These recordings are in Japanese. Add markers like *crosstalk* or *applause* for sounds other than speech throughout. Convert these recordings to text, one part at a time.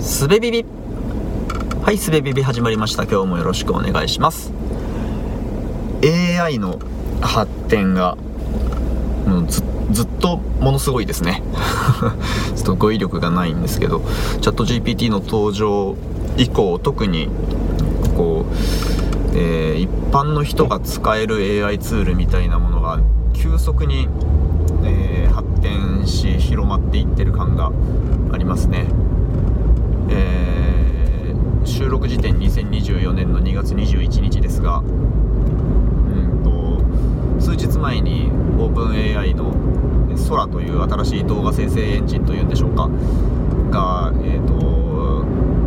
すべビビはいすべビビ始まりました。今日もよろしくお願いします。AI の発展がもうずずっとものすごいですね。*laughs* ちょっと語彙力がないんですけどチャット GPT の登場以降特にこう、えー、一般の人が使える AI ツールみたいなものが急速に、えー、発展し広まっていってる感がありますね。えー、収録時点2024年の2月21日ですがうんと数日前に OpenAI の空という新しい動画生成エンジンというんでしょうかが、えーと、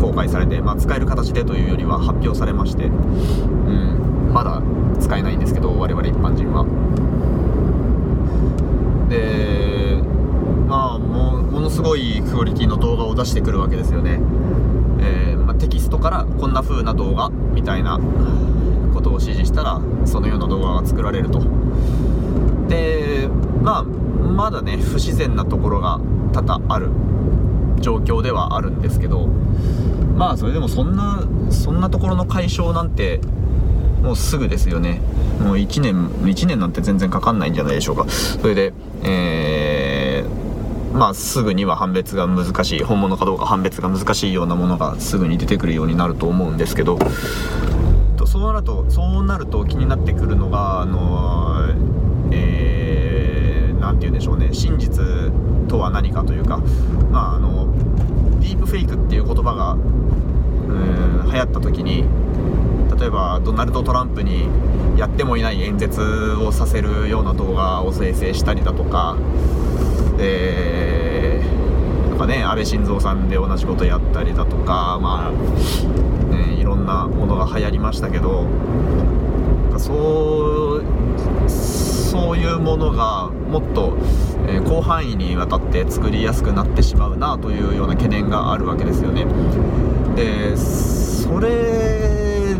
公開されて、まあ、使える形でというよりは発表されまして、うん、まだ使えないんですけど我々一般人は。でまあもものすごいクオリティの動画を出してくるわけですよね、えー、まあ、テキストからこんな風な動画みたいなことを指示したらそのような動画が作られると。でまあまだね不自然なところが多々ある状況ではあるんですけどまあそれでもそんなそんなところの解消なんてもうすぐですよね。もう1年1年なんて全然かかんないんじゃないでしょうか。それでえー、まあすぐには判別が難しい本物かどうか判別が難しいようなものがすぐに出てくるようになると思うんですけどそうなるとそうなると気になってくるのがあのえー、て言うんでしょうね。真実とは何かというかまああのディープフェイクっていう言葉がうん流行った時に例えばドナルド・トランプにやってもいない演説をさせるような動画を生成したりだとか、えー、なんかね安倍晋三さんで同じことやったりだとかまあ、ね、いろんなものが流行りましたけどそうそういうものがもっと、えー、広範囲にわたって作りやすくなってしまうなというような懸念があるわけですよね。でそれ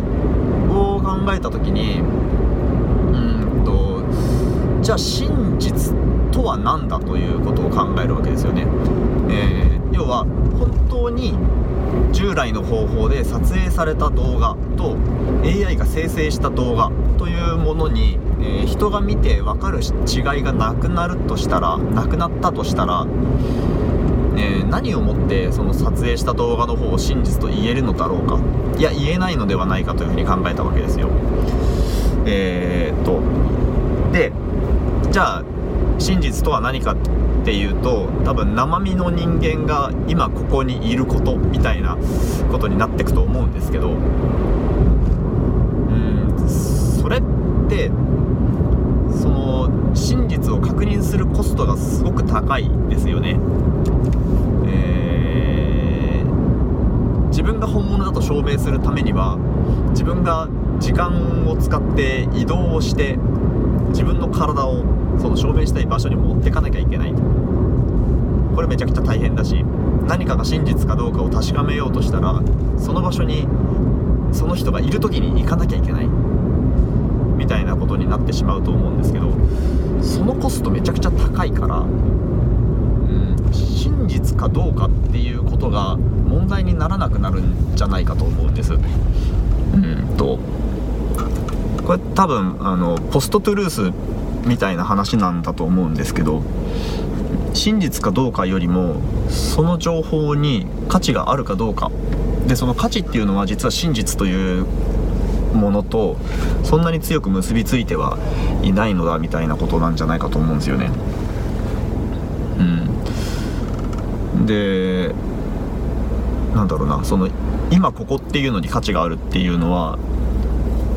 を考えた時にうんとじゃあ真実とは何だということを考えるわけですよね、えー、要は本当に従来の方法で撮影された動画と AI が生成した動画というものに、えー、人が見て分かる違いがなくなるとしたらなくなったとしたらえー、何をもってその撮影した動画の方を真実と言えるのだろうか。いや言えないのではないかというふうに考えたわけですよ。えー、っとでじゃあ真実とは何かっていうと多分生身の人間が今ここにいることみたいなことになってくと思うんですけどうんそれってその真実を確認するコストがすごく高いですよね。自分が本物だと証明するためには自分が時間を使って移動をして自分の体をその証明したい場所に持ってかなきゃいけないこれめちゃくちゃ大変だし何かが真実かどうかを確かめようとしたらその場所にその人がいる時に行かなきゃいけない。みたいなことになってしまうと思うんですけどそのコストめちゃくちゃ高いからうん真実かどうかっていうことが問題にならなくなるんじゃないかと思うんです。うんとこれ多分あのポストトゥルースみたいな話なんだと思うんですけど真実かどうかよりもその情報に価値があるかどうか。でその価値っていうのは実は真実というものとそんなに強く結びついてはいないのだみたいなことなんじゃないかと思うんですよね。うん。でなんだろうな。その今ここっていうのに価値があるっていうのは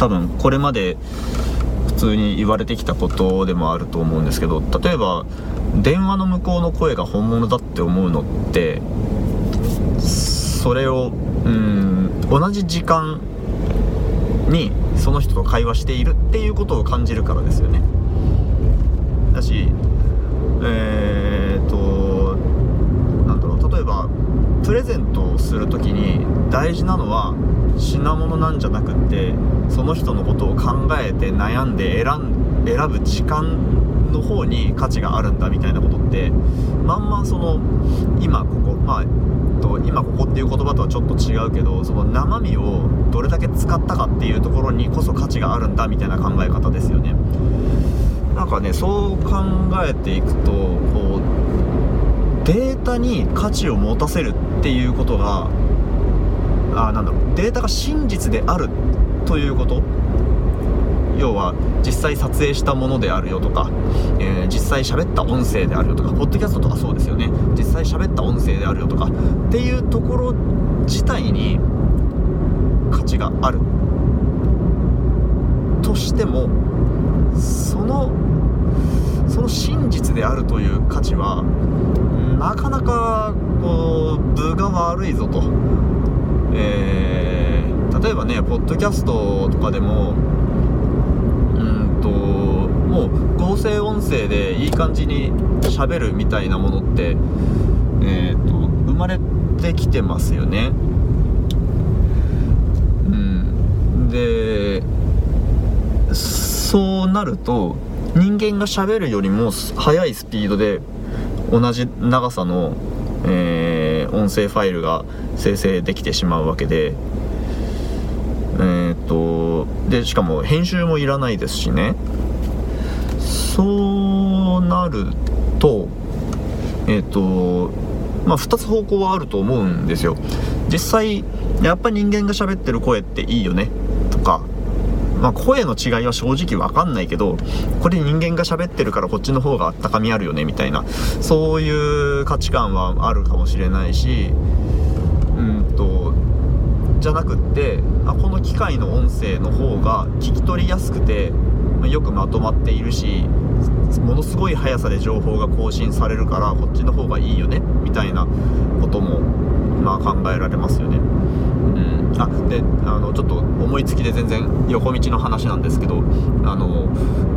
多分これまで普通に言われてきたことでもあると思うんですけど例えば電話の向こうの声が本物だって思うのってそれをうん同じ時間にその人と会話しているっていうことを感じるからですよね。だしえー、っとプレゼントをする時に大事なのは品物なんじゃなくってその人のことを考えて悩んで選ん選ぶ時間の方に価値があるんだみたいなことってまんまその今ここまあと今ここっていう言葉とはちょっと違うけどその生身をどれだけ使ったかっていうところにこそ価値があるんだみたいな考え方ですよね。なんかねそう考えていくとこうデータに価値を持たせるっていうことがあなんだろうデータが真実であるということ。要は実際撮影したものであるよとか、えー、実際喋った音声であるよとかポッドキャストとかそうですよね。実際喋った音声であるよとかっていうところ自体に価値があるとしてもそのその真実であるという価値はなかなかこう分が悪いぞと、えー、例えばねポッドキャストとかでもうんともう合成音声でいい感じにしゃべるみたいなものって、えーと、生まれてきてますよね。うん、でそうなると人間がしゃべるよりも速いスピードで同じ長さの、えー、音声ファイルが生成できてしまうわけで。えーとでしかも編集もいらないですしねそうなるとえっ、とまあ2つ方向はあると思うんですよ実際やっぱり人間が喋ってる声っていいよねまあ、声の違いは正直わかんないけどこれ人間が喋ってるからこっちの方があったかみあるよねみたいなそういう価値観はあるかもしれないしうんとじゃなくってあこの機械の音声の方が聞き取りやすくてよくまとまっているしものすごい速さで情報が更新されるからこっちの方がいいよねみたいなこともまあ考えられますよね。あであのちょっと思いつきで全然横道の話なんですけどあの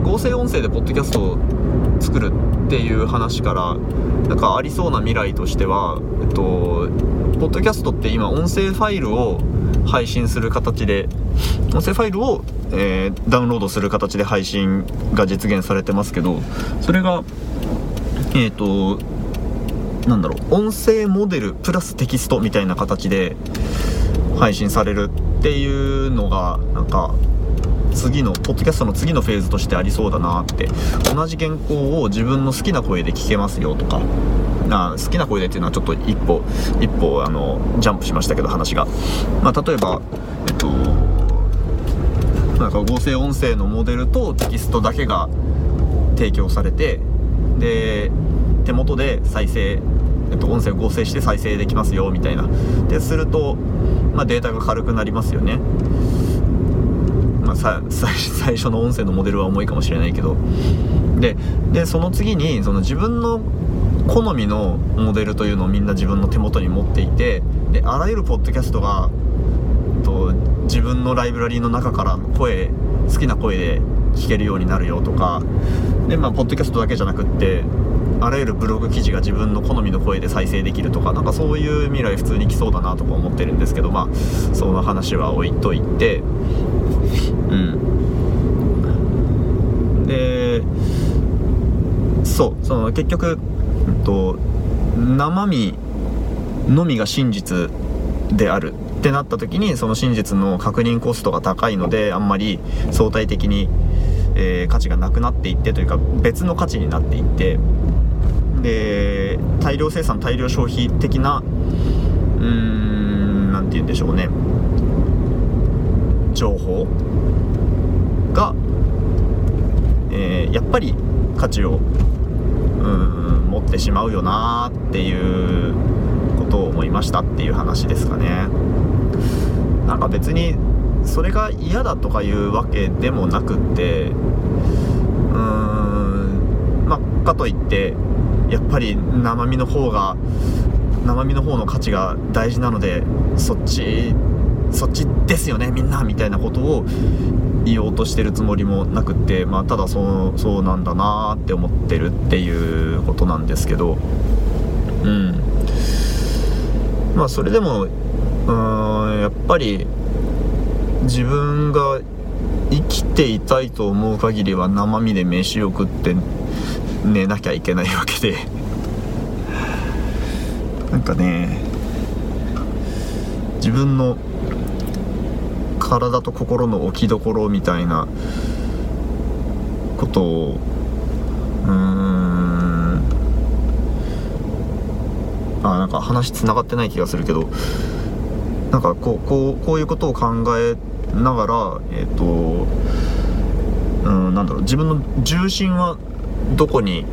合成音声でポッドキャストを作るっていう話からなんかありそうな未来としては、えっと、ポッドキャストって今音声ファイルを配信する形で音声ファイルを、えー、ダウンロードする形で配信が実現されてますけどそれがえっ、ー、となんだろう音声モデルプラステキストみたいな形で配信されるっていうのがなんか次のポッドキャストの次のフェーズとしてありそうだなって。同じ原稿を自分の好きな声で聞けますよとか。な好きな声でっていうのはちょっと一歩一歩あのジャンプしましたけど話が、まあ、例えばえっとなんか合成音声のモデルとテキストだけが提供されてで手元で再生、えっと、音声を合成して再生できますよみたいな。ですると、まあ、データが軽くなりますよね。まあ、*laughs* 最初の音声のモデルは重いかもしれないけど。ででその次にその自分の好みのモデルというのをみんな自分の手元に持っていてであらゆるポッドキャストがと自分のライブラリーの中から声好きな声で聞けるようになるよとかでまあポッドキャストだけじゃなくってあらゆるブログ記事が自分の好みの声で再生できるとかなんかそういう未来普通に来そうだなとか思ってるんですけどまあその話は置いといてうん。でそうその結局、うんと、生身のみが真実であるってなった時にその真実の確認コストが高いのであんまり相対的に、えー、価値がなくなっていってというか別の価値になっていってで大量生産大量消費的なうーん何て言うんでしょうね。情報が、えー、やっぱり価値をうん持ってしまうよなっていうことを思いましたっていう話ですかね。なんか別にそれが嫌だとかいうわけでもなくってうーんまあかといってやっぱり生身の方が生身の方の価値が大事なのでそっちそっちですよねみんなみたいなことを言おうとしてるつもりもなくって、まあ、ただそうそうなんだなって思ってるっていうことなんですけどうん。まあそれでもうんやっぱり自分が生きていたいと思う限りは生身で飯を食って寝なきゃいけないわけで。なんかね自分の体と心の置きどころみたいなことをうーんあなんか話つながってない気がするけどなんかこうこうこういうことを考えてながらえっ、ー、とうんなんだろう自分の重心はどこに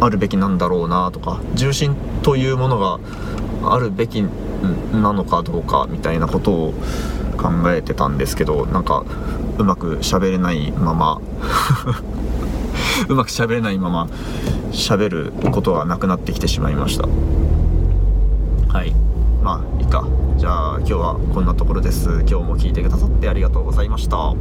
あるべきなんだろうなとか重心というものがあるべきなのかどうかみたいなことを考えてたんですけどなんかうまく喋れないまま *laughs* うまく喋れないまま喋ることはなくなってきてしまいました。はい。まあいいか。じゃあ今日はこんなところです。今日も聞いてくださってありがとうございました。